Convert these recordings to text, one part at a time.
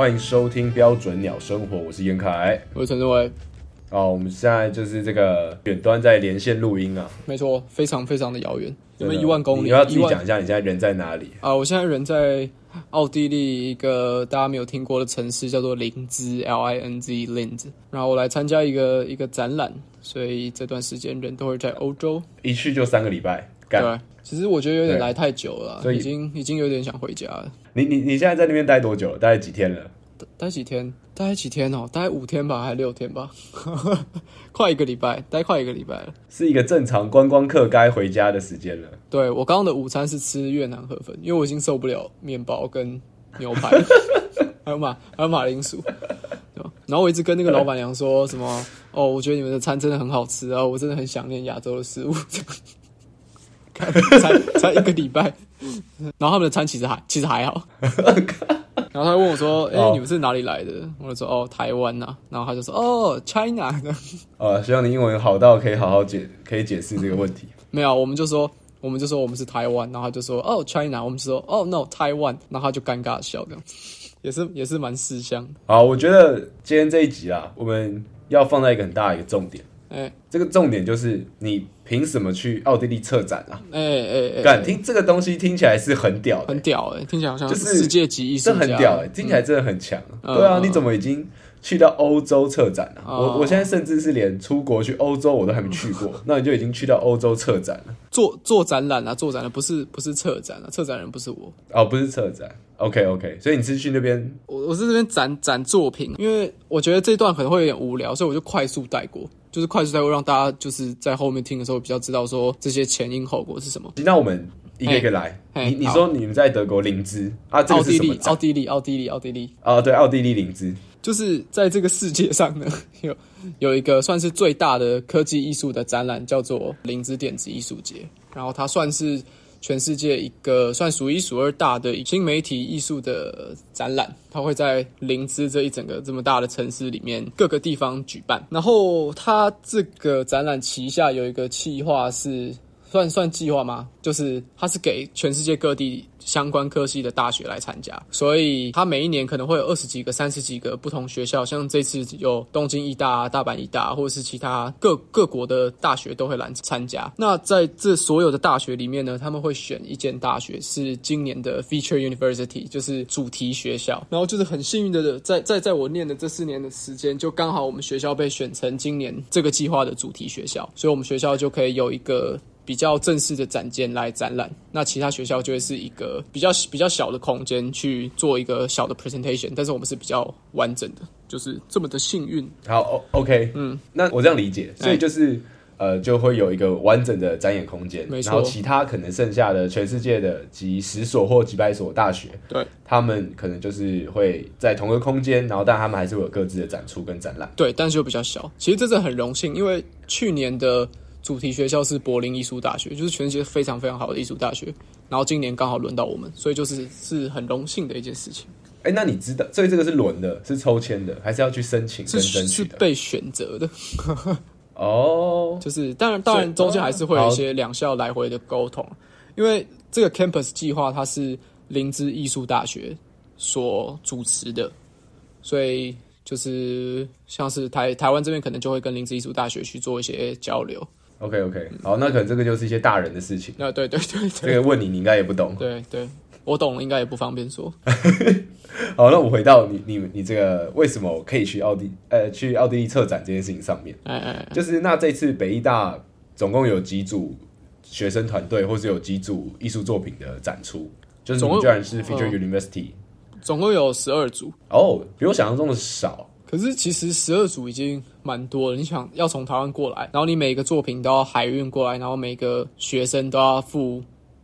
好，欢迎收听标准鸟生活，我是严凯，我是陈志伟。哦，我们现在就是这个远端在连线录音啊，没错，非常非常的遥远，有没有一万公里？你要自己讲一下，你现在人在哪里啊？我现在人在奥地利一个大家没有听过的城市，叫做林兹 （L I N Z Linz）。然后我来参加一个一个展览，所以这段时间人都会在欧洲，一去就三个礼拜。对，其实我觉得有点来太久了，所以已经已经有点想回家了。你你你现在在那边待多久了？待几天了？待几天？待几天哦？待五天吧，还是六天吧？快一个礼拜，待快一个礼拜了。是一个正常观光客该回家的时间了。对，我刚刚的午餐是吃越南河粉，因为我已经受不了面包跟牛排，还有马还有马铃薯？然后我一直跟那个老板娘说什么？哦，我觉得你们的餐真的很好吃啊！我真的很想念亚洲的食物。才才一个礼拜，然后他们的餐其实还其实还好，然后他问我说：“哎、欸，你们是哪里来的？”我就说：“哦，台湾呐。”然后他就说：“哦，China 的。”呃，希望你英文好到可以好好解可以解释这个问题。没有，我们就说我们就说我们是台湾，然后他就说：“哦，China。”我们就说：“哦，no，台湾。”然后他就尴尬笑，这样也是也是蛮识相。好，我觉得今天这一集啊，我们要放在一个很大的一个重点。哎、欸，这个重点就是你凭什么去奥地利策展啊？哎哎哎，敢听这个东西听起来是很屌的，很屌哎、欸，听起来好像就是世界级艺术家，这很屌哎、欸，听起来真的很强。嗯、对啊，你怎么已经去到欧洲策展了、啊？嗯、我我现在甚至是连出国去欧洲我都还没去过，嗯、那你就已经去到欧洲策展了？做做展览啊，做展览不是不是策展啊，策展人不是我哦，不是策展。OK OK，所以你是去那边？我我是这边展展作品，因为我觉得这段可能会有点无聊，所以我就快速带过。就是快速带过，让大家就是在后面听的时候比较知道说这些前因后果是什么。那我们一个一个来。你你说你们在德国灵芝啊？这个是什么？奥地利，奥地利，奥地利。啊，对，奥地利灵芝。就是在这个世界上呢，有有一个算是最大的科技艺术的展览，叫做灵芝电子艺术节。然后它算是。全世界一个算数一数二大的新媒体艺术的展览，它会在林芝这一整个这么大的城市里面各个地方举办。然后它这个展览旗下有一个企划是。算算计划吗？就是它是给全世界各地相关科系的大学来参加，所以它每一年可能会有二十几个、三十几个不同学校，像这次有东京医大、大阪医大，或者是其他各各国的大学都会来参加。那在这所有的大学里面呢，他们会选一间大学是今年的 Feature University，就是主题学校。然后就是很幸运的，在在在我念的这四年的时间，就刚好我们学校被选成今年这个计划的主题学校，所以我们学校就可以有一个。比较正式的展间来展览，那其他学校就会是一个比较比较小的空间去做一个小的 presentation，但是我们是比较完整的，就是这么的幸运。好，OK，嗯，那我这样理解，所以就是、欸、呃，就会有一个完整的展演空间，没错。然后其他可能剩下的全世界的几十所或几百所大学，对，他们可能就是会在同一个空间，然后但他们还是会有各自的展出跟展览，对，但是又比较小。其实这是很荣幸，因为去年的。主题学校是柏林艺术大学，就是全世界非常非常好的艺术大学。然后今年刚好轮到我们，所以就是是很荣幸的一件事情。哎、欸，那你知道，所以这个是轮的，是抽签的，还是要去申请跟争取的？是被选择的。哦，就是当然，当然中间还是会有一些两校来回的沟通，因为这个 campus 计划它是林芝艺术大学所主持的，所以。就是像是台台湾这边可能就会跟林芝艺术大学去做一些交流。OK OK，好，那可能这个就是一些大人的事情。啊，对对对，对，这个问你，你应该也不懂。对对，我懂，应该也不方便说。好，那我回到你你你这个为什么可以去奥地呃去奥地利策展这件事情上面？哎哎，哎，就是那这次北艺大总共有几组学生团队，或是有几组艺术作品的展出？就是你们居然是 Feature University。总共有十二组哦，oh, 比我想象中的少。可是其实十二组已经蛮多的。你想要从台湾过来，然后你每个作品都要海运过来，然后每个学生都要付，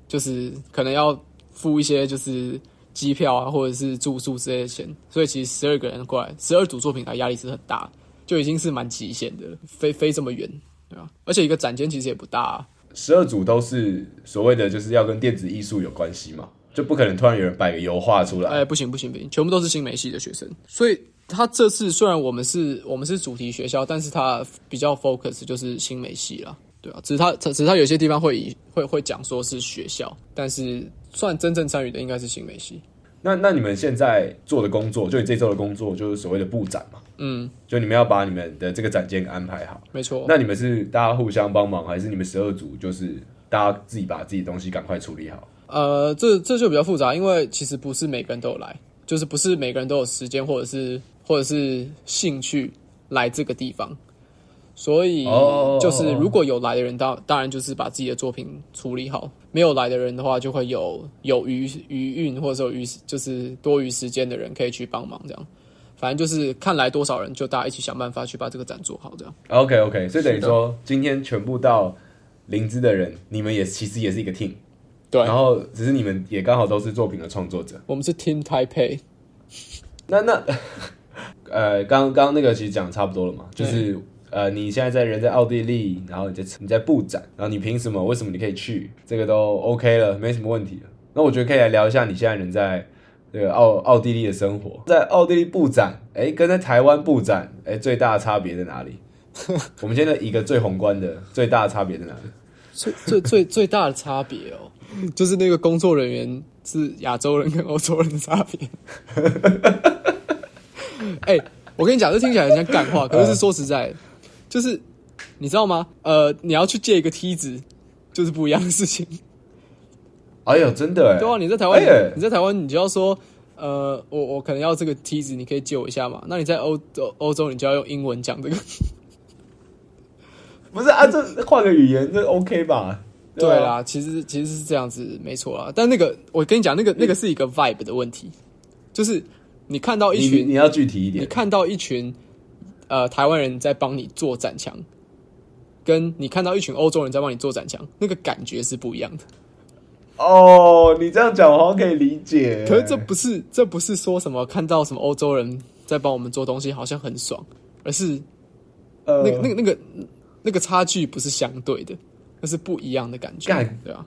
就是可能要付一些就是机票啊，或者是住宿之类的钱。所以其实十二个人过来，十二组作品的压力是很大，就已经是蛮极限的，飞飞这么远，对吧？而且一个展间其实也不大。十二组都是所谓的就是要跟电子艺术有关系嘛？就不可能突然有人摆个油画出来。哎，不行不行不行，全部都是新媒系的学生。所以他这次虽然我们是我们是主题学校，但是他比较 focus 就是新媒系啦，对啊。只是他只是他有些地方会以会会讲说是学校，但是算真正参与的应该是新媒系。那那你们现在做的工作，就你这周的工作，就是所谓的布展嘛？嗯，就你们要把你们的这个展间安排好。没错。那你们是大家互相帮忙，还是你们十二组就是大家自己把自己的东西赶快处理好？呃，这这就比较复杂，因为其实不是每个人都有来，就是不是每个人都有时间或者是或者是兴趣来这个地方。所以就是如果有来的人，当当然就是把自己的作品处理好；没有来的人的话，就会有有余余韵或者说余就是多余时间的人可以去帮忙这样。反正就是看来多少人，就大家一起想办法去把这个展做好这样。OK OK，所以等于说今天全部到灵芝的人，你们也其实也是一个 team，对。然后只是你们也刚好都是作品的创作者。我们是 Team Taipei。那那 呃，刚刚那个其实讲的差不多了嘛，就是。呃，你现在在人在奥地利，然后你在你在布展，然后你凭什么？为什么你可以去？这个都 OK 了，没什么问题了。那我觉得可以来聊一下你现在人在这个奥奥地利的生活，在奥地利布展，哎，跟在台湾布展，哎，最大的差别在哪里？我们现在一个最宏观的最大的差别在哪里？最最最最大的差别哦，就是那个工作人员是亚洲人跟欧洲人的差别。哎，我跟你讲，这听起来很像干话，可是，是说实在。就是你知道吗？呃，你要去借一个梯子，就是不一样的事情。哎呦，真的哎！对啊，你在台湾，哎、你在台湾，你就要说，呃，我我可能要这个梯子，你可以借我一下嘛？那你在欧洲，欧洲你就要用英文讲这个。不是啊，这换个语言，这 OK 吧？对啦，其实其实是这样子，没错啊。但那个，我跟你讲，那个那个是一个 vibe 的问题，就是你看到一群，你，你要具体一点，你看到一群。呃，台湾人在帮你做展墙，跟你看到一群欧洲人在帮你做展墙，那个感觉是不一样的。哦，你这样讲我好像可以理解。可是这不是，这不是说什么看到什么欧洲人在帮我们做东西好像很爽，而是那个、那个、那个、那个差距不是相对的，那是不一样的感觉，对吧？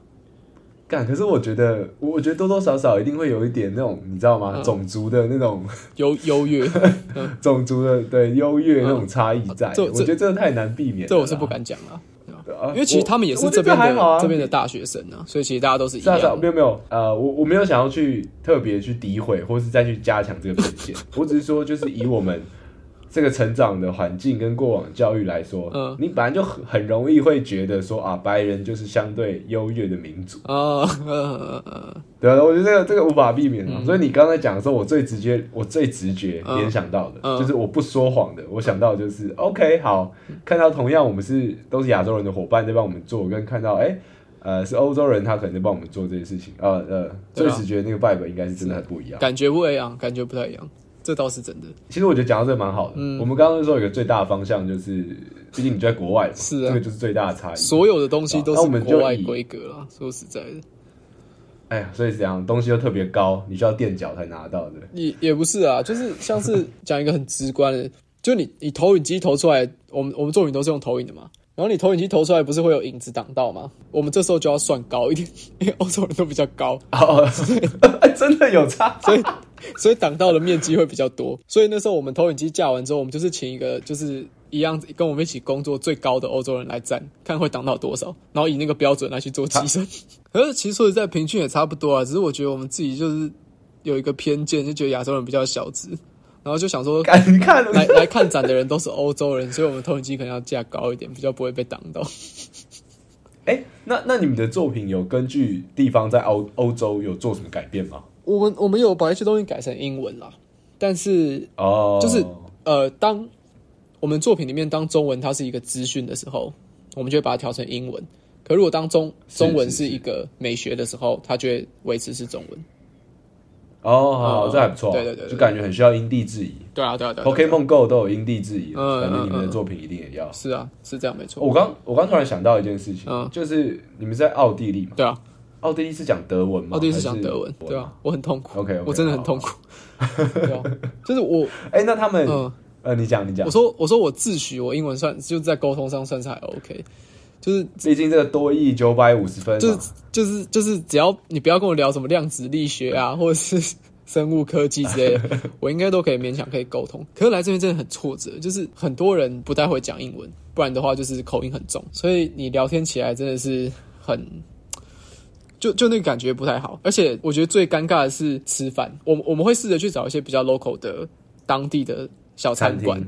干，可是我觉得，我觉得多多少少一定会有一点那种，你知道吗？嗯、种族的那种优优越，种族的对优越那种差异在，嗯、我觉得这个太难避免。这我是不敢讲了，因为其实他们也是这边的这边、啊、的大学生啊，所以其实大家都是一样。没有没有，呃，我我没有想要去特别去诋毁，或是再去加强这个偏见，我只是说，就是以我们。这个成长的环境跟过往教育来说，嗯，你本来就很很容易会觉得说啊，白人就是相对优越的民族。啊，嗯嗯对啊，我觉得这个这个无法避免啊。嗯、所以你刚才讲的时候，我最直接，我最直觉联想到的，嗯、就是我不说谎的，我想到就是 OK，好，看到同样我们是都是亚洲人的伙伴在帮我们做，跟看到哎，呃，是欧洲人他可能在帮我们做这些事情，呃呃，最直觉那个 vibe 应该是真的很不一样，感觉不一样，感觉不太一样。这倒是真的。其实我觉得讲到这个蛮好的。嗯，我们刚刚说有一个最大的方向，就是毕竟你就在国外，是啊，这个就是最大的差异。所有的东西都是国外规格啦。说实在的，哎呀，所以这样东西又特别高，你需要垫脚才拿到的。也也不是啊，就是像是讲一个很直观的，就你你投影机投出来，我们我们作品都是用投影的嘛。然后你投影机投出来，不是会有影子挡到吗？我们这时候就要算高一点，因为欧洲人都比较高，哦，真的有差，所以所以挡到的面积会比较多。所以那时候我们投影机架完之后，我们就是请一个就是一样跟我们一起工作最高的欧洲人来站，看会挡到多少，然后以那个标准来去做计算。啊、可是其实说实在，平均也差不多啊。只是我觉得我们自己就是有一个偏见，就觉得亚洲人比较小只。然后就想说，你看来来看展的人都是欧洲人，所以我们投影机可能要架高一点，比较不会被挡到。哎，那那你们的作品有根据地方在欧欧洲有做什么改变吗？我们我们有把一些东西改成英文啦，但是哦，就是呃，当我们作品里面当中文它是一个资讯的时候，我们就会把它调成英文。可如果当中中文是一个美学的时候，它就会维持是中文。哦，好，这还不错。对对对，就感觉很需要因地制宜。对啊，对啊，对。Pokémon Go 都有因地制宜，感觉你们的作品一定也要。是啊，是这样，没错。我刚我刚突然想到一件事情，就是你们在奥地利嘛？对啊，奥地利是讲德文吗？奥地利是讲德文，对啊，我很痛苦。OK，我真的很痛苦。对啊，就是我，哎，那他们，呃，你讲，你讲。我说，我说，我自诩我英文算就在沟通上算是还 OK。就是毕竟这个多亿九百五十分，就是就是就是只要你不要跟我聊什么量子力学啊，或者是。生物科技之类的，我应该都可以勉强可以沟通。可是来这边真的很挫折，就是很多人不太会讲英文，不然的话就是口音很重，所以你聊天起来真的是很就就那个感觉不太好。而且我觉得最尴尬的是吃饭，我们我们会试着去找一些比较 local 的当地的小餐馆。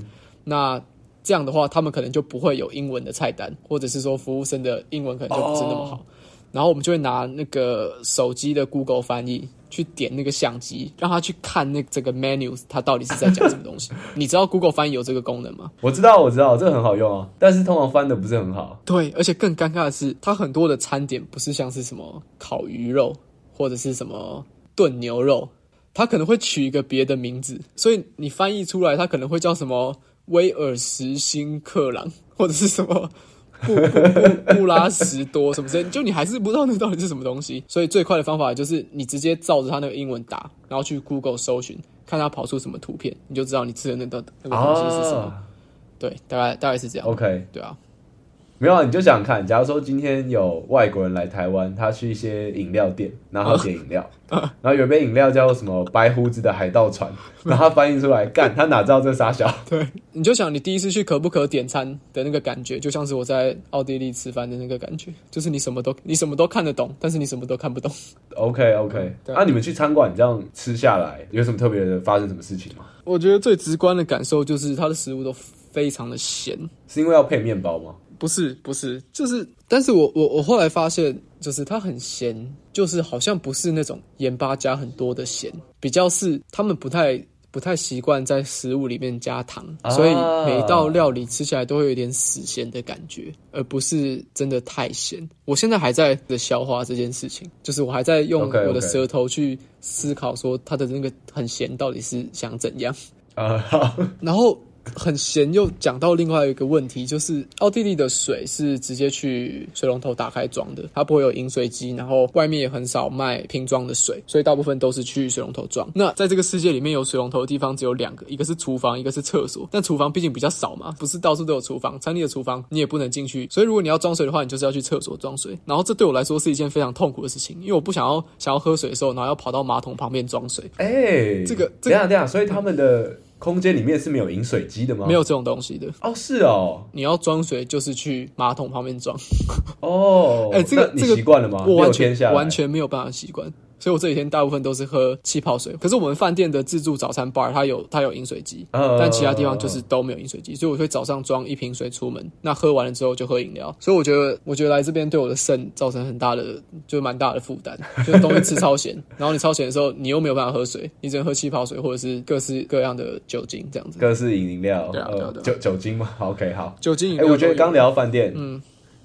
那这样的话，他们可能就不会有英文的菜单，或者是说服务生的英文可能就不是那么好。Oh. 然后我们就会拿那个手机的 Google 翻译去点那个相机，让他去看那这个 menu，它到底是在讲什么东西。你知道 Google 翻译有这个功能吗？我知道，我知道，这个很好用啊。但是通常翻的不是很好。对，而且更尴尬的是，它很多的餐点不是像是什么烤鱼肉或者是什么炖牛肉，它可能会取一个别的名字，所以你翻译出来，它可能会叫什么。威尔什新克朗，或者是什么布布布布拉什多什么之类，就你还是不知道那到底是什么东西。所以最快的方法就是你直接照着他那个英文打，然后去 Google 搜寻，看他跑出什么图片，你就知道你吃的那个那个东西是什么。啊、对，大概大概是这样。OK，对啊。没有啊，你就想看，假如说今天有外国人来台湾，他去一些饮料店，然后点饮料，然后有杯饮料叫什么白胡子的海盗船，然后他翻译出来，干他哪知道这啥小？对，你就想你第一次去可不可点餐的那个感觉，就像是我在奥地利吃饭的那个感觉，就是你什么都你什么都看得懂，但是你什么都看不懂。OK OK，那、啊、你们去餐馆这样吃下来，有什么特别的发生什么事情吗？我觉得最直观的感受就是它的食物都非常的咸，是因为要配面包吗？不是不是，就是，但是我我我后来发现，就是它很咸，就是好像不是那种盐巴加很多的咸，比较是他们不太不太习惯在食物里面加糖，啊、所以每一道料理吃起来都会有点死咸的感觉，而不是真的太咸。我现在还在的消化这件事情，就是我还在用我的舌头去思考说它的那个很咸到底是想怎样啊，好 然后。很咸，又讲到另外一个问题，就是奥地利的水是直接去水龙头打开装的，它不会有饮水机，然后外面也很少卖瓶装的水，所以大部分都是去水龙头装。那在这个世界里面有水龙头的地方只有两个，一个是厨房，一个是厕所。但厨房毕竟比较少嘛，不是到处都有厨房，餐厅的厨房你也不能进去，所以如果你要装水的话，你就是要去厕所装水。然后这对我来说是一件非常痛苦的事情，因为我不想要想要喝水的时候，然后要跑到马桶旁边装水。哎、这个这样这样，所以他们的。空间里面是没有饮水机的吗？没有这种东西的哦，是哦，你要装水就是去马桶旁边装。哦，哎、欸，这个你习惯了吗？我完全完全没有办法习惯。所以我这几天大部分都是喝气泡水，可是我们饭店的自助早餐 bar 它有它有饮水机，uh, 但其他地方就是都没有饮水机，所以我会早上装一瓶水出门，那喝完了之后就喝饮料。所以我觉得我觉得来这边对我的肾造成很大的就蛮大的负担，就东西吃超咸，然后你超咸的时候你又没有办法喝水，你只能喝气泡水或者是各式各样的酒精这样子。各式饮料，对啊，酒酒精吗？OK，好，酒精饮料。哎、欸，我觉得刚聊饭店，嗯。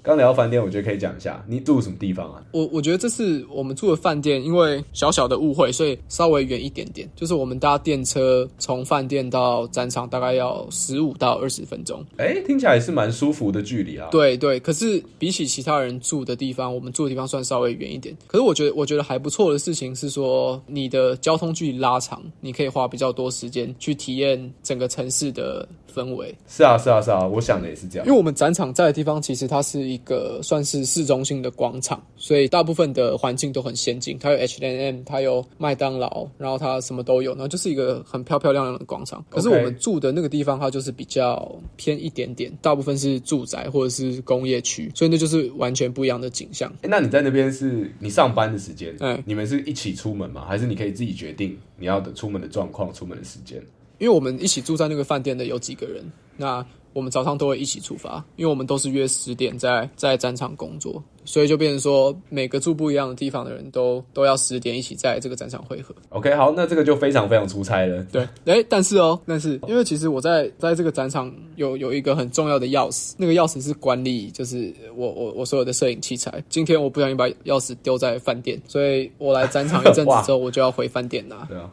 刚聊到饭店，我觉得可以讲一下，你住什么地方啊？我我觉得这次我们住的饭店，因为小小的误会，所以稍微远一点点。就是我们搭电车从饭店到展场，大概要十五到二十分钟。哎、欸，听起来是蛮舒服的距离啊。对对，可是比起其他人住的地方，我们住的地方算稍微远一点。可是我觉得，我觉得还不错的事情是说，你的交通距离拉长，你可以花比较多时间去体验整个城市的氛围。是啊，是啊，是啊，我想的也是这样。因为我们展场在的地方，其实它是一个算是。是市中心的广场，所以大部分的环境都很先进。它有 H&M，它有麦当劳，然后它什么都有，然后就是一个很漂漂亮亮的广场。可是我们住的那个地方，它就是比较偏一点点，大部分是住宅或者是工业区，所以那就是完全不一样的景象。欸，那你在那边是你上班的时间？嗯，你们是一起出门吗？还是你可以自己决定你要的出门的状况、出门的时间？因为我们一起住在那个饭店的有几个人，那。我们早上都会一起出发，因为我们都是约十点在在展场工作，所以就变成说每个住不一样的地方的人都都要十点一起在这个展场汇合。OK，好，那这个就非常非常出差了。对，哎，但是哦，但是因为其实我在在这个展场有有一个很重要的钥匙，那个钥匙是管理就是我我我所有的摄影器材。今天我不小心把钥匙丢在饭店，所以我来展场一阵子之后，我就要回饭店拿。对啊。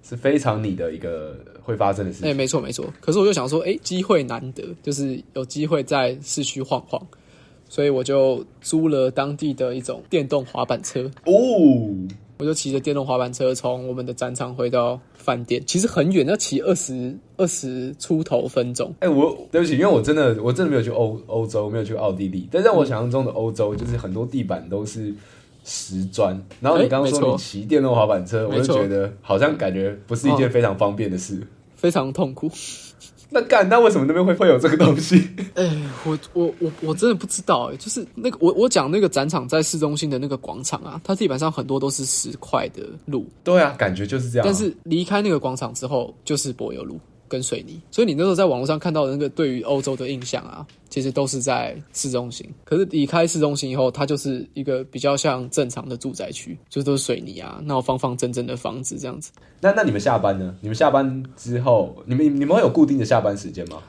是非常你的一个会发生的事情。哎、欸，没错没错。可是我就想说，哎、欸，机会难得，就是有机会在市区晃晃，所以我就租了当地的一种电动滑板车。哦，我就骑着电动滑板车从我们的展场回到饭店，其实很远，要骑二十二十出头分钟。哎、欸，我对不起，因为我真的我真的没有去欧欧洲，没有去奥地利，但在我想象中的欧洲，就是很多地板都是。石砖，然后你刚刚说你骑电动滑板车，欸、我就觉得好像感觉不是一件非常方便的事，非常痛苦。那干，那为什么那边会会有这个东西？哎、欸，我我我我真的不知道哎、欸，就是那个我我讲那个展场在市中心的那个广场啊，它地板上很多都是石块的路。对啊，感觉就是这样。但是离开那个广场之后，就是柏油路。跟水泥，所以你那时候在网络上看到的那个对于欧洲的印象啊，其实都是在市中心。可是离开市中心以后，它就是一个比较像正常的住宅区，就是都是水泥啊，然后方方正正的房子这样子。那那你们下班呢？你们下班之后，你们你们会有固定的下班时间吗？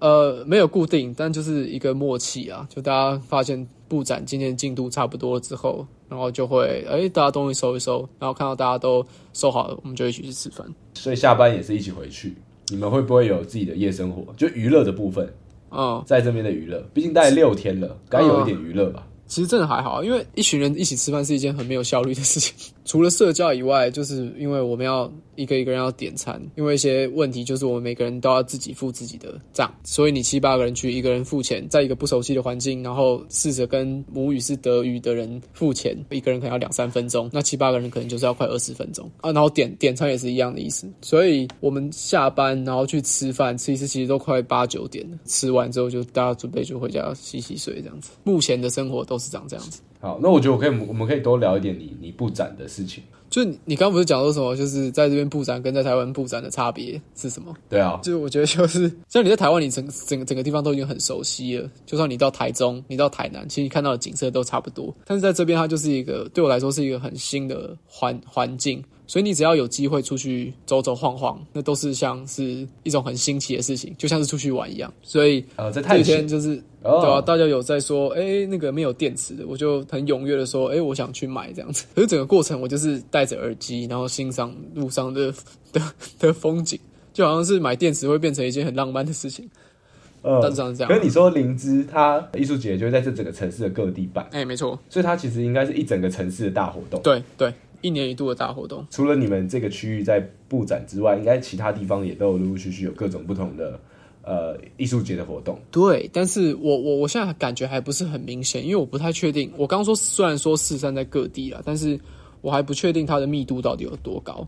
呃，没有固定，但就是一个默契啊。就大家发现布展今天进度差不多了之后，然后就会哎、欸，大家东西收一收，然后看到大家都收好了，我们就一起去吃饭。所以下班也是一起回去。你们会不会有自己的夜生活？就娱乐的部分，嗯，在这边的娱乐，毕竟待了六天了，该有一点娱乐吧。其实真的还好，因为一群人一起吃饭是一件很没有效率的事情。除了社交以外，就是因为我们要一个一个人要点餐，因为一些问题，就是我们每个人都要自己付自己的账，所以你七八个人去，一个人付钱，在一个不熟悉的环境，然后试着跟母语是德语的人付钱，一个人可能要两三分钟，那七八个人可能就是要快二十分钟啊。然后点点餐也是一样的意思，所以我们下班然后去吃饭，吃一次其实都快八九点了，吃完之后就大家准备就回家洗洗睡这样子。目前的生活都是长这样子。好，那我觉得我可以，我们可以多聊一点你你布展的事情。就你你刚刚不是讲说什么，就是在这边布展跟在台湾布展的差别是什么？对啊，就是我觉得就是像你在台湾，你整整个整个地方都已经很熟悉了。就算你到台中，你到台南，其实你看到的景色都差不多。但是在这边，它就是一个对我来说是一个很新的环环境。所以你只要有机会出去走走晃晃，那都是像是一种很新奇的事情，就像是出去玩一样。所以呃，这几天就是对啊，大家有在说，哎、欸，那个没有电池的，我就很踊跃的说，哎、欸，我想去买这样子。可是整个过程，我就是戴着耳机，然后欣赏路上的的的风景，就好像是买电池会变成一件很浪漫的事情。呃，但是这样。可是你说灵芝，它艺术节就会在这整个城市的各地办，哎、欸，没错。所以它其实应该是一整个城市的大活动。对对。一年一度的大活动，除了你们这个区域在布展之外，应该其他地方也都有陆陆续续有各种不同的呃艺术节的活动。对，但是我我我现在感觉还不是很明显，因为我不太确定。我刚刚说虽然说四散在各地啦，但是我还不确定它的密度到底有多高。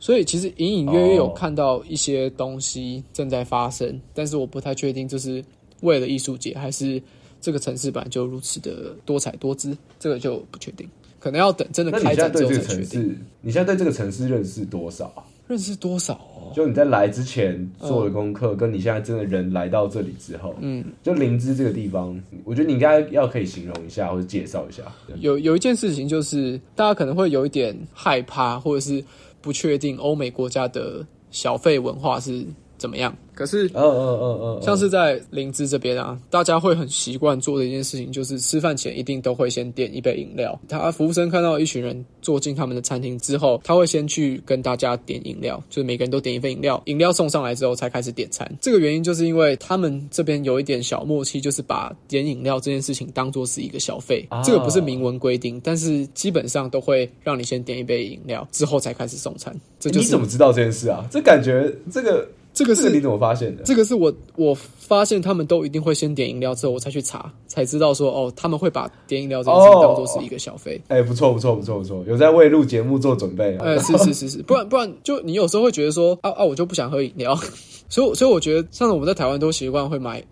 所以其实隐隐约约有看到一些东西正在发生，哦、但是我不太确定这是为了艺术节，还是这个城市本来就如此的多彩多姿，这个就不确定。可能要等真的开展之后才确定。你现在对这个城市认识多少啊？认识多少哦？就你在来之前做的功课，跟你现在真的人来到这里之后，嗯，就灵芝这个地方，我觉得你应该要可以形容一下或者介绍一下。有有一件事情就是，大家可能会有一点害怕，或者是不确定欧美国家的小费文化是怎么样。可是，嗯嗯嗯嗯，像是在林芝这边啊，大家会很习惯做的一件事情，就是吃饭前一定都会先点一杯饮料。他服务生看到一群人坐进他们的餐厅之后，他会先去跟大家点饮料，就是每个人都点一份饮料。饮料送上来之后，才开始点餐。这个原因就是因为他们这边有一点小默契，就是把点饮料这件事情当做是一个消费。这个不是明文规定，但是基本上都会让你先点一杯饮料，之后才开始送餐。这就是，你怎么知道这件事啊？这感觉这个。这个是你怎么发现的？这个是我我发现他们都一定会先点饮料之后，我才去查，才知道说哦，他们会把点饮料这件事情当做是一个小费。哎、哦欸，不错不错不错不错，有在为录节目做准备。哎、欸，是是是是，不然不然就你有时候会觉得说啊啊，我就不想喝饮料，所以所以我觉得，像我们在台湾都习惯会买。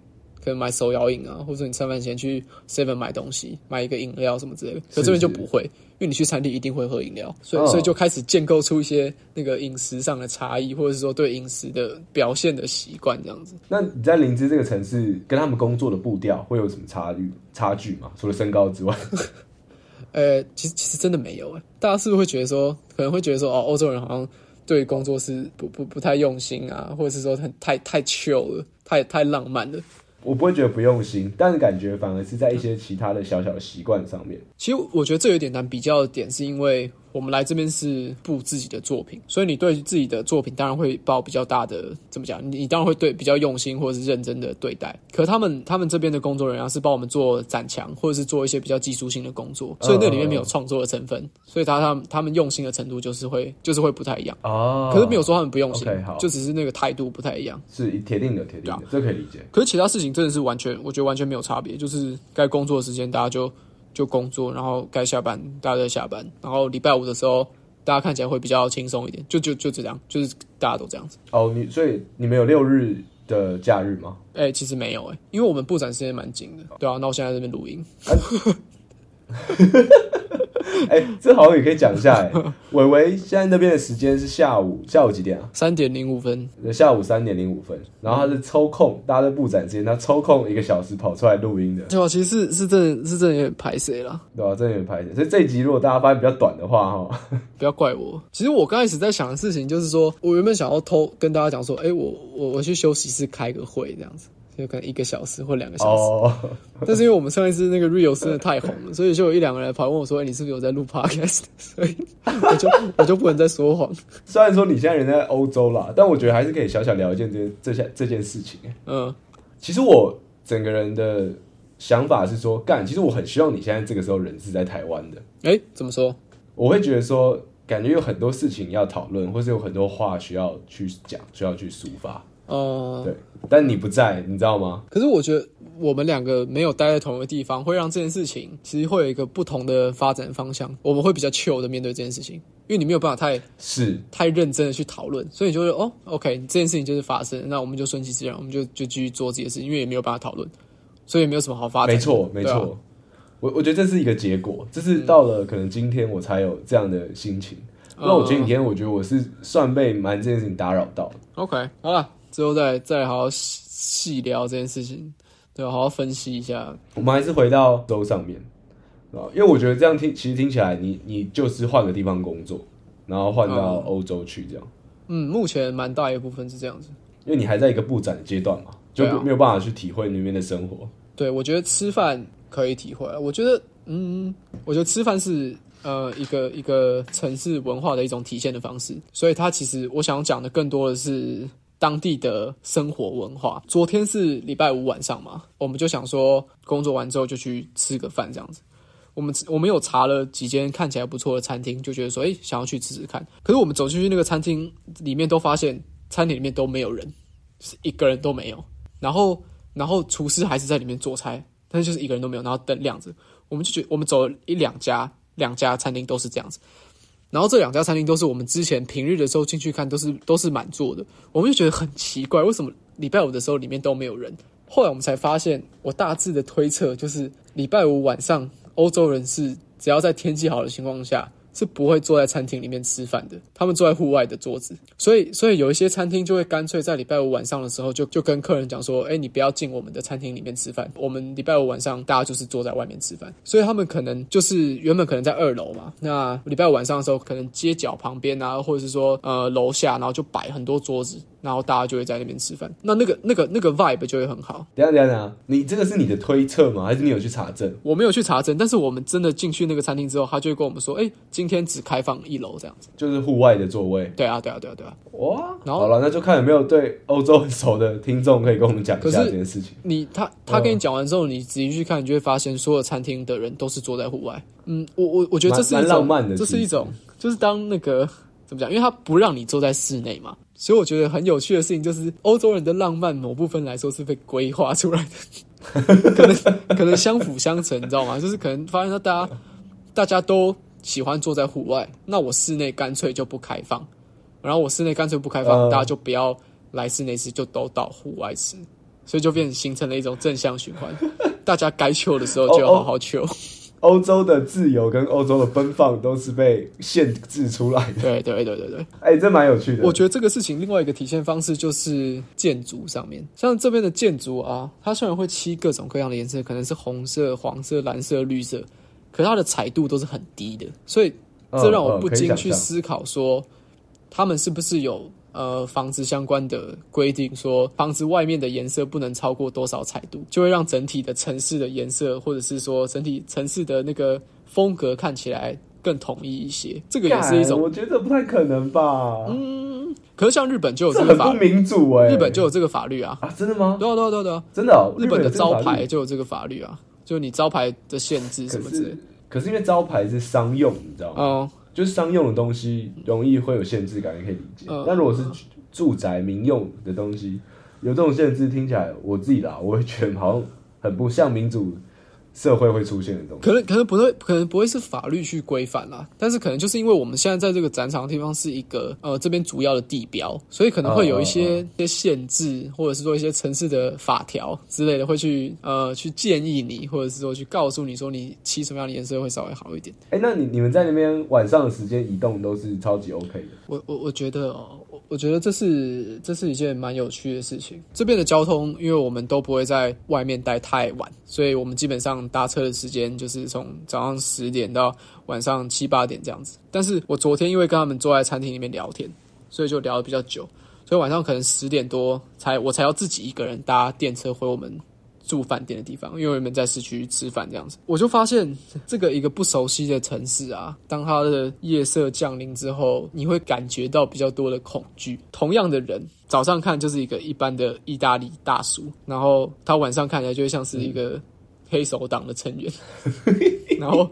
可能买手摇饮啊，或者你吃饭前去 Seven 买东西，买一个饮料什么之类的。可这边就不会，因为你去餐厅一定会喝饮料，所以、哦、所以就开始建构出一些那个饮食上的差异，或者是说对饮食的表现的习惯这样子。那你在林芝这个城市跟他们工作的步调会有什么差距差距吗？除了身高之外？呃，其实其实真的没有诶。大家是不是会觉得说，可能会觉得说，哦，欧洲人好像对工作是不不不太用心啊，或者是说很太太 chill 了，太太浪漫了。我不会觉得不用心，但是感觉反而是在一些其他的小小习惯上面。其实我觉得这有点难比较的点，是因为。我们来这边是布自己的作品，所以你对自己的作品当然会抱比较大的怎么讲？你当然会对比较用心或者是认真的对待。可他们他们这边的工作人员是帮我们做展墙，或者是做一些比较技术性的工作，所以那里面没有创作的成分，嗯、所以他他们他们用心的程度就是会就是会不太一样哦。可是没有说他们不用心，okay, 就只是那个态度不太一样。是铁定的，铁定的，啊、这可以理解。可是其他事情真的是完全，我觉得完全没有差别，就是该工作的时间大家就就工作，然后该下班大家在下班，然后礼拜五的时候。大家看起来会比较轻松一点，就就就这样，就是大家都这样子。哦，你所以你们有六日的假日吗？哎、欸，其实没有哎、欸，因为我们布展时间蛮紧的。对啊，那我现在在这边录音。哎、欸，这好像也可以讲一下哎、欸。伟伟现在那边的时间是下午下午几点啊？三点零五分。下午三点零五分。然后他是抽空，大家在布展之间，他抽空一个小时跑出来录音的。对啊，其实是是真的是真的有点排谁了。对啊，真的有点排谁。所以这一集如果大家发现比较短的话，哈，不要怪我。其实我刚开始在想的事情就是说，我原本想要偷跟大家讲说，哎、欸，我我我去休息室开个会这样子。就可能一个小时或两个小时，oh. 但是因为我们上一次那个 Reels 真的太红了，所以就有一两个人跑问我说：“欸、你是不是有在录 Podcast？” 所以我就 我就不能再说谎。虽然说你现在人在欧洲啦，但我觉得还是可以小小聊一件这这件这件事情。嗯，其实我整个人的想法是说，干，其实我很希望你现在这个时候人是在台湾的。哎、欸，怎么说？我会觉得说，感觉有很多事情要讨论，或是有很多话需要去讲，需要去抒发。哦、uh，对，但你不在，你知道吗？可是我觉得我们两个没有待在同一个地方，会让这件事情其实会有一个不同的发展方向。我们会比较 chill 的面对这件事情，因为你没有办法太是太认真的去讨论，所以你就会哦，OK，这件事情就是发生，那我们就顺其自然，我们就就继续做这件事情，因为也没有办法讨论，所以也没有什么好发展。没错，没错，啊、我我觉得这是一个结果，这是到了可能今天我才有这样的心情。那、嗯、我前几天我觉得我是算被蛮这件事情打扰到。OK，好了。之后再再好好细聊这件事情，对，好好分析一下。我们还是回到州上面，啊，因为我觉得这样听，其实听起来你，你你就是换个地方工作，然后换到欧洲去这样。嗯，目前蛮大一部分是这样子，因为你还在一个布展的阶段嘛，就没有办法去体会那边的生活。对，我觉得吃饭可以体会，我觉得，嗯，我觉得吃饭是呃一个一个城市文化的一种体现的方式，所以它其实我想讲的更多的是。当地的生活文化。昨天是礼拜五晚上嘛，我们就想说工作完之后就去吃个饭这样子。我们我们有查了几间看起来不错的餐厅，就觉得说，哎，想要去吃吃看。可是我们走进去那个餐厅里面，都发现餐厅里面都没有人，就是一个人都没有。然后，然后厨师还是在里面做菜，但是就是一个人都没有。然后灯亮着，我们就觉我们走了一两家，两家餐厅都是这样子。然后这两家餐厅都是我们之前平日的时候进去看都是都是满座的，我们就觉得很奇怪，为什么礼拜五的时候里面都没有人？后来我们才发现，我大致的推测就是礼拜五晚上欧洲人是只要在天气好的情况下。是不会坐在餐厅里面吃饭的，他们坐在户外的桌子，所以所以有一些餐厅就会干脆在礼拜五晚上的时候就就跟客人讲说，哎，你不要进我们的餐厅里面吃饭，我们礼拜五晚上大家就是坐在外面吃饭，所以他们可能就是原本可能在二楼嘛，那礼拜五晚上的时候可能街角旁边啊，或者是说呃楼下，然后就摆很多桌子。然后大家就会在那边吃饭，那那个那个那个 vibe 就会很好。等下等下等下，你这个是你的推测吗？还是你有去查证？我没有去查证，但是我们真的进去那个餐厅之后，他就会跟我们说：“哎，今天只开放一楼这样子，就是户外的座位。”对啊，对啊，对啊，对啊。哇，然后好了，那就看有没有对欧洲很熟的听众可以跟我们讲一下这件事情。你他他跟你讲完之后，你仔细去看，你就会发现所有餐厅的人都是坐在户外。嗯，我我我觉得这是一种浪漫的，这是一种就是当那个怎么讲？因为他不让你坐在室内嘛。所以我觉得很有趣的事情就是，欧洲人的浪漫某部分来说是被规划出来的，可能可能相辅相成，你知道吗？就是可能发现到大家大家都喜欢坐在户外，那我室内干脆就不开放，然后我室内干脆不开放，大家就不要来室内吃，就都到户外吃，所以就变成形成了一种正向循环，大家该 chill 的时候就要好好 chill。欧洲的自由跟欧洲的奔放都是被限制出来的。对对对对对，哎、欸，这蛮有趣的。我觉得这个事情另外一个体现方式就是建筑上面，像这边的建筑啊，它虽然会漆各种各样的颜色，可能是红色、黄色、蓝色、绿色，可是它的彩度都是很低的，所以这让我不禁去思考说，他们是不是有。呃，房子相关的规定说，房子外面的颜色不能超过多少彩度，就会让整体的城市的颜色，或者是说整体城市的那个风格看起来更统一一些。这个也是一种，我觉得不太可能吧。嗯，可是像日本就有这个法律，民主哎，日本就有这个法律啊。啊，真的吗？对啊，对啊，对啊，对啊，真的哦。日本的招牌就有这个法律啊，就你招牌的限制什么之类的。可是因为招牌是商用，你知道吗？哦，就是商用的东西容易会有限制感，也可以理解。那如果是住宅民用的东西有这种限制，听起来我自己啦，我会觉得好像很不像民主社会会出现的东西，可能可能不会，可能不会是法律去规范啦，但是可能就是因为我们现在在这个展场的地方是一个呃这边主要的地标，所以可能会有一些一些限制，或者是说一些城市的法条之类的会去呃去建议你，或者是说去告诉你说你漆什么样的颜色会稍微好一点。哎、欸，那你你们在那边晚上的时间移动都是超级 OK 的？我我我觉得哦，我我觉得这是这是一件蛮有趣的事情。这边的交通，因为我们都不会在外面待太晚，所以我们基本上。搭车的时间就是从早上十点到晚上七八点这样子，但是我昨天因为跟他们坐在餐厅里面聊天，所以就聊得比较久，所以晚上可能十点多才我才要自己一个人搭电车回我们住饭店的地方，因为我们在市区吃饭这样子，我就发现这个一个不熟悉的城市啊，当它的夜色降临之后，你会感觉到比较多的恐惧。同样的人，早上看就是一个一般的意大利大叔，然后他晚上看起来就会像是一个。黑手党的成员，然后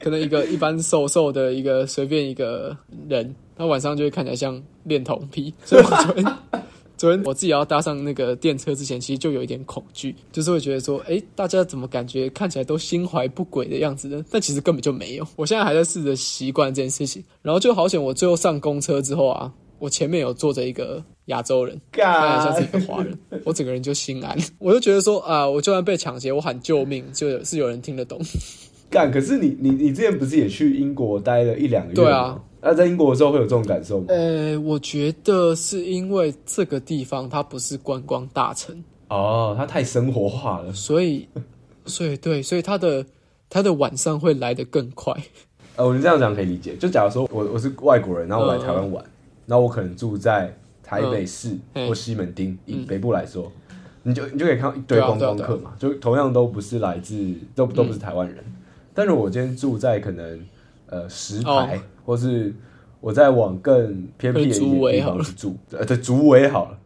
可能一个一般瘦瘦的一个随便一个人，他晚上就会看起来像恋童癖。所以我昨天昨天我自己要搭上那个电车之前，其实就有一点恐惧，就是会觉得说，哎，大家怎么感觉看起来都心怀不轨的样子呢？但其实根本就没有。我现在还在试着习惯这件事情，然后就好险，我最后上公车之后啊。我前面有坐着一个亚洲人，看起来像是一个华人，我整个人就心安，我就觉得说啊，我就算被抢劫，我喊救命，就是有人听得懂。干，可是你你你之前不是也去英国待了一两个月？对啊，那在英国的时候会有这种感受吗？呃、欸，我觉得是因为这个地方它不是观光大城哦，它太生活化了，所以所以对，所以它的它的晚上会来得更快。呃，我们这样讲可以理解，就假如说我我是外国人，然后我来台湾玩。嗯那我可能住在台北市或西门町，嗯、以北部来说，嗯、你就你就可以看到一堆观光客嘛，就同样都不是来自都都不是台湾人。嗯、但是我今天住在可能呃石牌，哦、或是我在往更偏僻的一点地方去住，呃，对，竹围好了。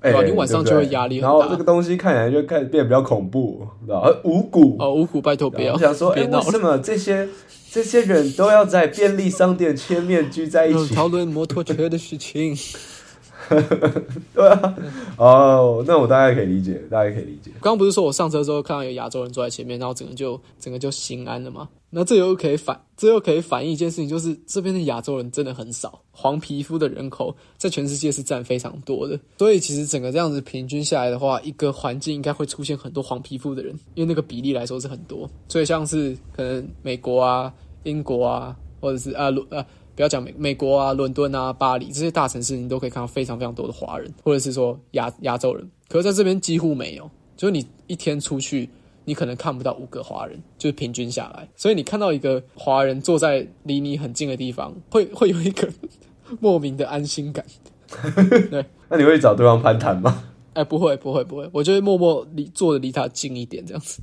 哎、欸，你晚上就会压力很大。然后这个东西看起来就开始变得比较恐怖，知道吗？五谷哦，五谷，拜托不要。我想说，哎、欸，为什么这些？这些人都要在便利商店前面聚在一起讨论摩托车的事情。对啊，哦，那我大概可以理解，大概可以理解。刚刚不是说我上车之后看到有亚洲人坐在前面，然后整个就整个就心安了吗？那这又可以反，这又可以反映一件事情，就是这边的亚洲人真的很少，黄皮肤的人口在全世界是占非常多的。所以其实整个这样子平均下来的话，一个环境应该会出现很多黄皮肤的人，因为那个比例来说是很多。所以像是可能美国啊。英国啊，或者是啊，呃，不要讲美美国啊，伦敦啊，巴黎这些大城市，你都可以看到非常非常多的华人，或者是说亚亚洲人。可是在这边几乎没有，就是你一天出去，你可能看不到五个华人，就是平均下来。所以你看到一个华人坐在离你很近的地方，会会有一个 莫名的安心感。对，那你会找对方攀谈吗？哎、欸，不会，不会，不会，我就会默默离坐的离他近一点，这样子。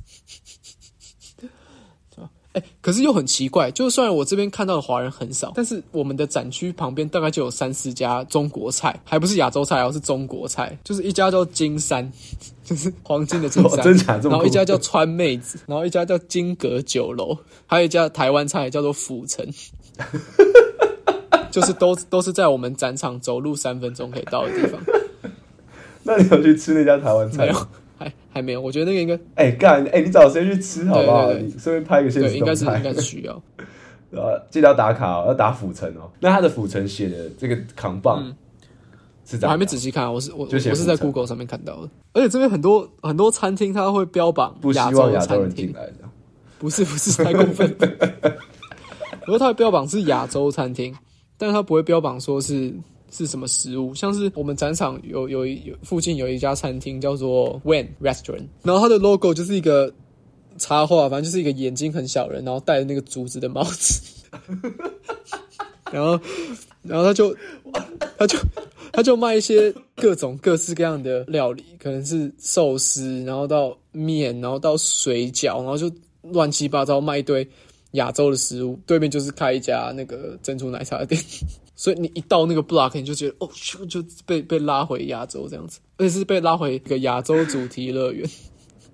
哎、欸，可是又很奇怪，就虽然我这边看到的华人很少，但是我们的展区旁边大概就有三四家中国菜，还不是亚洲菜，而是中国菜，就是一家叫金山，就是黄金的金山，然后一家叫川妹子，然后一家叫金阁酒楼，还有一家台湾菜叫做府城，就是都都是在我们展场走路三分钟可以到的地方。那你有去吃那家台湾菜吗？还没有，我觉得那个应该哎干哎，你找时间去吃好不好？对对对，你顺便拍个现实动应该是应该是需要。呃，记得要打卡哦，要打府城哦。那他的府城写的这个扛棒、嗯、是？我还没仔细看，我是我我是在 Google 上面看到的。而且这边很多很多餐厅，他会标榜不希望亚洲人进来的。不是不是太过分。不过他会标榜是亚洲餐厅，但是他不会标榜说是。是什么食物？像是我们展场有有有附近有一家餐厅叫做 When Restaurant，然后它的 logo 就是一个插画，反正就是一个眼睛很小人，然后戴着那个竹子的帽子，然后然后他就他就他就卖一些各种各式各样的料理，可能是寿司，然后到面，然后到水饺，然后就乱七八糟卖一堆亚洲的食物。对面就是开一家那个珍珠奶茶的店。所以你一到那个 block，你就觉得哦，就就被被拉回亚洲这样子，而且是被拉回一个亚洲主题乐园。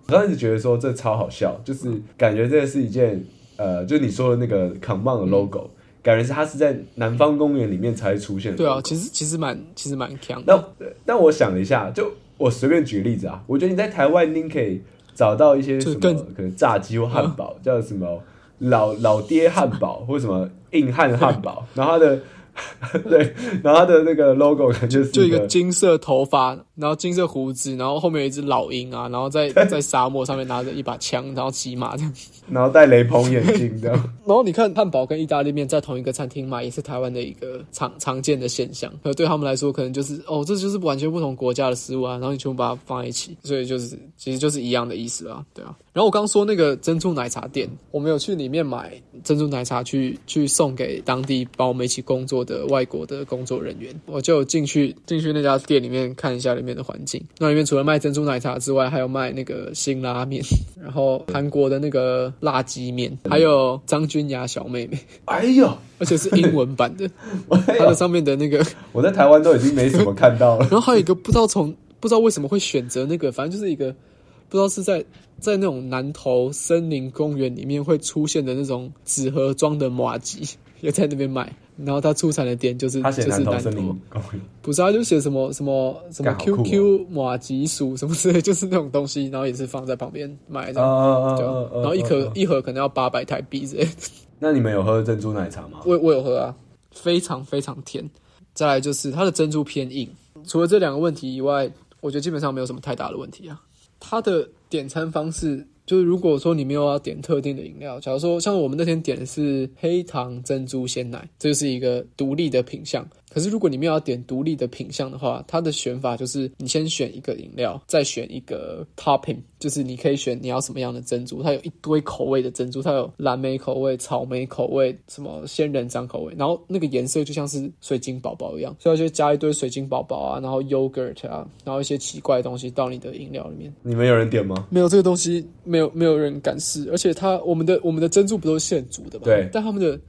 我当时觉得说这超好笑，就是感觉这是一件呃，就你说的那个扛棒的 logo，、嗯、感觉是它是在南方公园里面才会出现的。对啊，其实其实蛮其实蛮强。那但我想了一下，就我随便举个例子啊，我觉得你在台湾，你可以找到一些什么可能炸鸡或汉堡，叫什么老老爹汉堡或什么硬汉汉堡，然后它的。对，然后他的那个 logo 就是就一个金色头发，然后金色胡子，然后后面有一只老鹰啊，然后在 在沙漠上面拿着一把枪，然后骑马这样，然后戴雷朋眼镜这样。然后你看汉堡跟意大利面在同一个餐厅卖，也是台湾的一个常常见的现象。可对他们来说，可能就是哦，这就是完全不同国家的食物啊，然后你全部把它放在一起，所以就是其实就是一样的意思啊，对啊。然后我刚刚说那个珍珠奶茶店，我没有去里面买珍珠奶茶去去送给当地帮我们一起工作的外国的工作人员，我就进去进去那家店里面看一下里面的环境。那里面除了卖珍珠奶茶之外，还有卖那个辛拉面，然后韩国的那个辣鸡面，还有张君雅小妹妹。哎呦，而且是英文版的，它的上面的那个 我在台湾都已经没怎么看到了。然后还有一个不知道从不知道为什么会选择那个，反正就是一个不知道是在。在那种南投森林公园里面会出现的那种纸盒装的麻吉，也在那边卖。然后他出产的点就是就是南投森林公园，不是，他就写什么什么什么 QQ 马吉薯什么之类，就是那种东西，然后也是放在旁边卖这样。对，然后一盒一盒可能要八百台币之类。那你们有喝珍珠奶茶吗？我我有喝啊，非常非常甜。再来就是它的珍珠偏硬，除了这两个问题以外，我觉得基本上没有什么太大的问题啊。它的点餐方式就是，如果说你没有要点特定的饮料，假如说像我们那天点的是黑糖珍珠鲜奶，这就是一个独立的品项。可是如果你没有要点独立的品相的话，它的选法就是你先选一个饮料，再选一个 topping，就是你可以选你要什么样的珍珠。它有一堆口味的珍珠，它有蓝莓口味、草莓口味、什么仙人掌口味，然后那个颜色就像是水晶宝宝一样，所以就加一堆水晶宝宝啊，然后 yogurt 啊，然后一些奇怪的东西到你的饮料里面。你们有人点吗？没有这个东西，没有没有人敢试，而且它我们的我们的珍珠不都是现煮的吗？对，但他们的。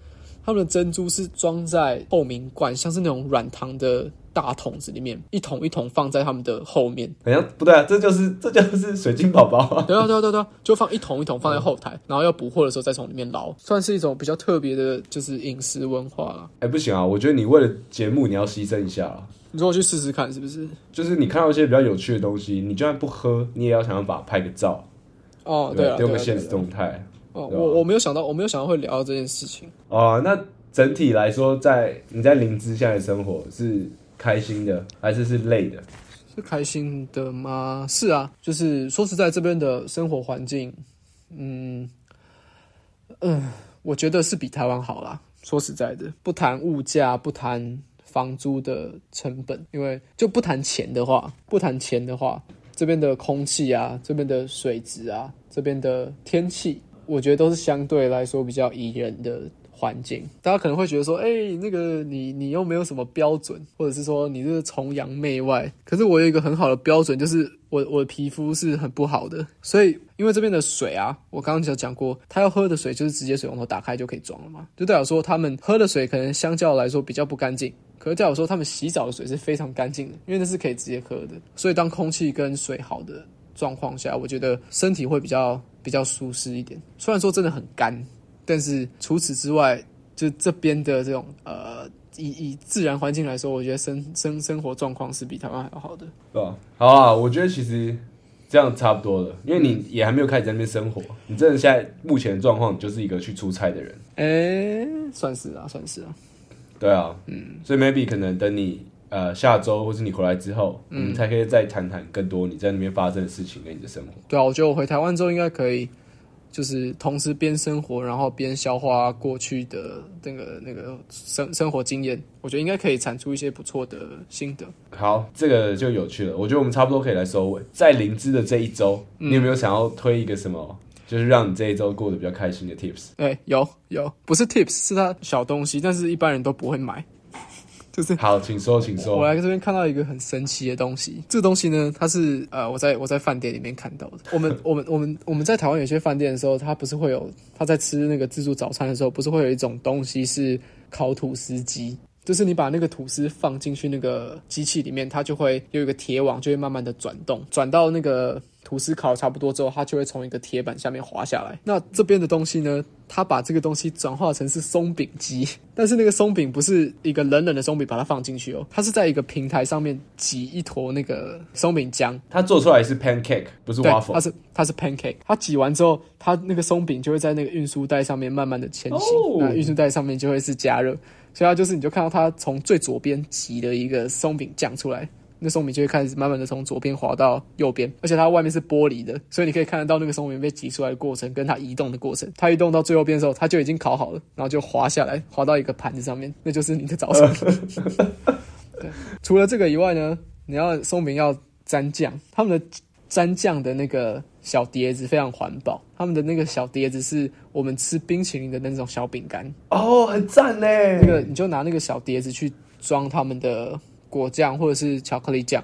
他们的珍珠是装在透明罐，像是那种软糖的大桶子里面，一桶一桶放在他们的后面。好像不对啊，这就是这就是水晶宝宝啊！对啊，对啊，对啊，就放一桶一桶放在后台，嗯、然后要补货的时候再从里面捞，算是一种比较特别的，就是饮食文化了。哎、欸，不行啊，我觉得你为了节目你要牺牲一下啊！你说我去试试看是不是？就是你看到一些比较有趣的东西，你就算不喝，你也要想办法拍个照。哦，对啊，丢个现实动态。哦，我我没有想到，我没有想到会聊到这件事情。哦，那。整体来说，在你在林芝现在的生活是开心的，还是是累的？是开心的吗？是啊，就是说实在，这边的生活环境，嗯嗯，我觉得是比台湾好啦。说实在的，不谈物价，不谈房租的成本，因为就不谈钱的话，不谈钱的话，这边的空气啊，这边的水质啊，这边的天气，我觉得都是相对来说比较宜人的。环境，大家可能会觉得说，哎、那个你你又没有什么标准，或者是说你这是崇洋媚外。可是我有一个很好的标准，就是我我的皮肤是很不好的，所以因为这边的水啊，我刚刚就讲过，他要喝的水就是直接水龙头打开就可以装了嘛，就代表说他们喝的水可能相较来说比较不干净，可是代表说他们洗澡的水是非常干净的，因为那是可以直接喝的。所以当空气跟水好的状况下，我觉得身体会比较比较舒适一点。虽然说真的很干。但是除此之外，就这边的这种呃，以以自然环境来说，我觉得生生生活状况是比台湾还要好的。对吧？好啊，我觉得其实这样差不多了，因为你也还没有开始在那边生活，你真的现在目前的状况就是一个去出差的人。哎、欸，算是啊，算是啊。对啊，嗯，所以 maybe 可能等你呃下周或是你回来之后，嗯，才可以再谈谈更多你在那边发生的事情跟你的生活。对啊，我觉得我回台湾之后应该可以。就是同时边生活，然后边消化过去的那个那个生生活经验，我觉得应该可以产出一些不错的心得。好，这个就有趣了。我觉得我们差不多可以来收尾。在灵芝的这一周，你有没有想要推一个什么，嗯、就是让你这一周过得比较开心的 tips？哎、欸，有有，不是 tips，是它小东西，但是一般人都不会买。就是好，请说，请说。我来这边看到一个很神奇的东西，这个东西呢，它是呃，我在我在饭店里面看到的。我们我们我们我们在台湾有些饭店的时候，它不是会有他在吃那个自助早餐的时候，不是会有一种东西是烤吐司机，就是你把那个吐司放进去那个机器里面，它就会有一个铁网，就会慢慢的转动，转到那个。吐司烤差不多之后，它就会从一个铁板下面滑下来。那这边的东西呢，它把这个东西转化成是松饼机，但是那个松饼不是一个冷冷的松饼，把它放进去哦，它是在一个平台上面挤一坨那个松饼浆。它做出来是 pancake，不是 waffle。它是它是 pancake。它挤完之后，它那个松饼就会在那个运输带上面慢慢的前行，oh. 那运输带上面就会是加热，所以它就是你就看到它从最左边挤了一个松饼酱出来。那松饼就会开始慢慢的从左边滑到右边，而且它外面是玻璃的，所以你可以看得到那个松饼被挤出来的过程，跟它移动的过程。它移动到最后边的时候，它就已经烤好了，然后就滑下来，滑到一个盘子上面，那就是你的早餐。对，除了这个以外呢，你要松饼要沾酱，他们的沾酱的那个小碟子非常环保，他们的那个小碟子是我们吃冰淇淋的那种小饼干哦，很赞呢。那个你就拿那个小碟子去装他们的。果酱或者是巧克力酱，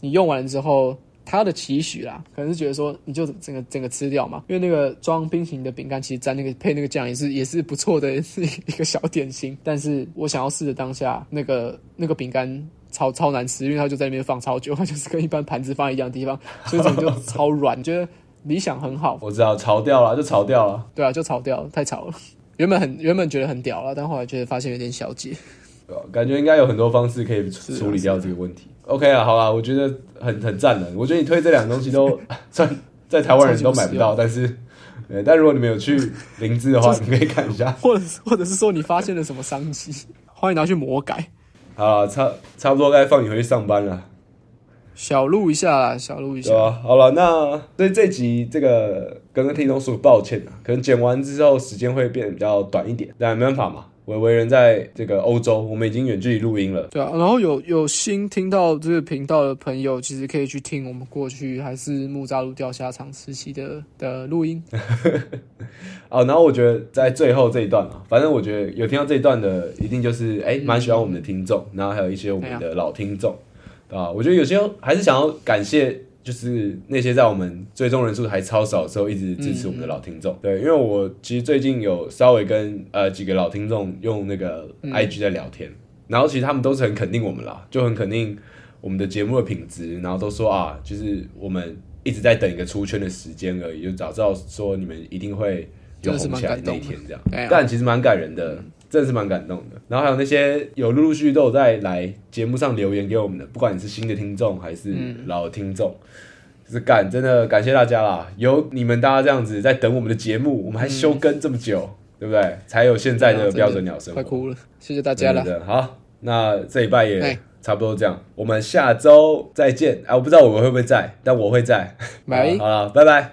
你用完了之后，他的期许啦，可能是觉得说你就整个整个吃掉嘛，因为那个装冰淇淋的饼干，其实沾那个 配那个酱也是也是不错的，是一个小点心。但是我想要试的当下，那个那个饼干超超难吃，因为它就在那边放超久，它 就是跟一般盘子放一样的地方，所以整个就超软。觉得理想很好，我知道潮掉了就潮掉了，对啊，就潮掉了，太潮了。原本很原本觉得很屌了，但后来觉得发现有点小解。感觉应该有很多方式可以处理掉这个问题。OK 啊，好啦，我觉得很很赞的。我觉得你推这两个东西都 算在台湾人都买不到，但是，但如果你们有去林芝的话，你可以看一下，或者或者是说你发现了什么商机，欢迎拿去魔改。好，差差不多该放你回去上班了。小录一下啦，小录一下。好了，那对这集这个跟听众说抱歉啊，可能剪完之后时间会变得比较短一点，但没办法嘛。伟伟人在这个欧洲，我们已经远距离录音了。对啊，然后有有新听到这个频道的朋友，其实可以去听我们过去还是木栅路钓虾场时期的的录音。啊，然后我觉得在最后这一段啊，反正我觉得有听到这一段的，一定就是哎，蛮喜欢我们的听众，嗯、然后还有一些我们的老听众，对啊，我觉得有些还是想要感谢。就是那些在我们追踪人数还超少的时候，一直支持我们的老听众。对，因为我其实最近有稍微跟呃几个老听众用那个 IG 在聊天，嗯、然后其实他们都是很肯定我们啦，就很肯定我们的节目的品质，然后都说啊，就是我们一直在等一个出圈的时间而已，就早知道说你们一定会有红起来那一天这样。但其实蛮感人的。真的是蛮感动的，然后还有那些有陆陆续续都有在来节目上留言给我们的，不管你是新的听众还是老的听众，嗯、就是感真的感谢大家啦！有你们大家这样子在等我们的节目，我们还休更这么久，嗯、对不对？才有现在的标准鸟生活。快哭了，谢谢大家了。好，那这礼拜也差不多这样，我们下周再见。哎，我不知道我们会不会在，但我会在。拜，好了，拜拜。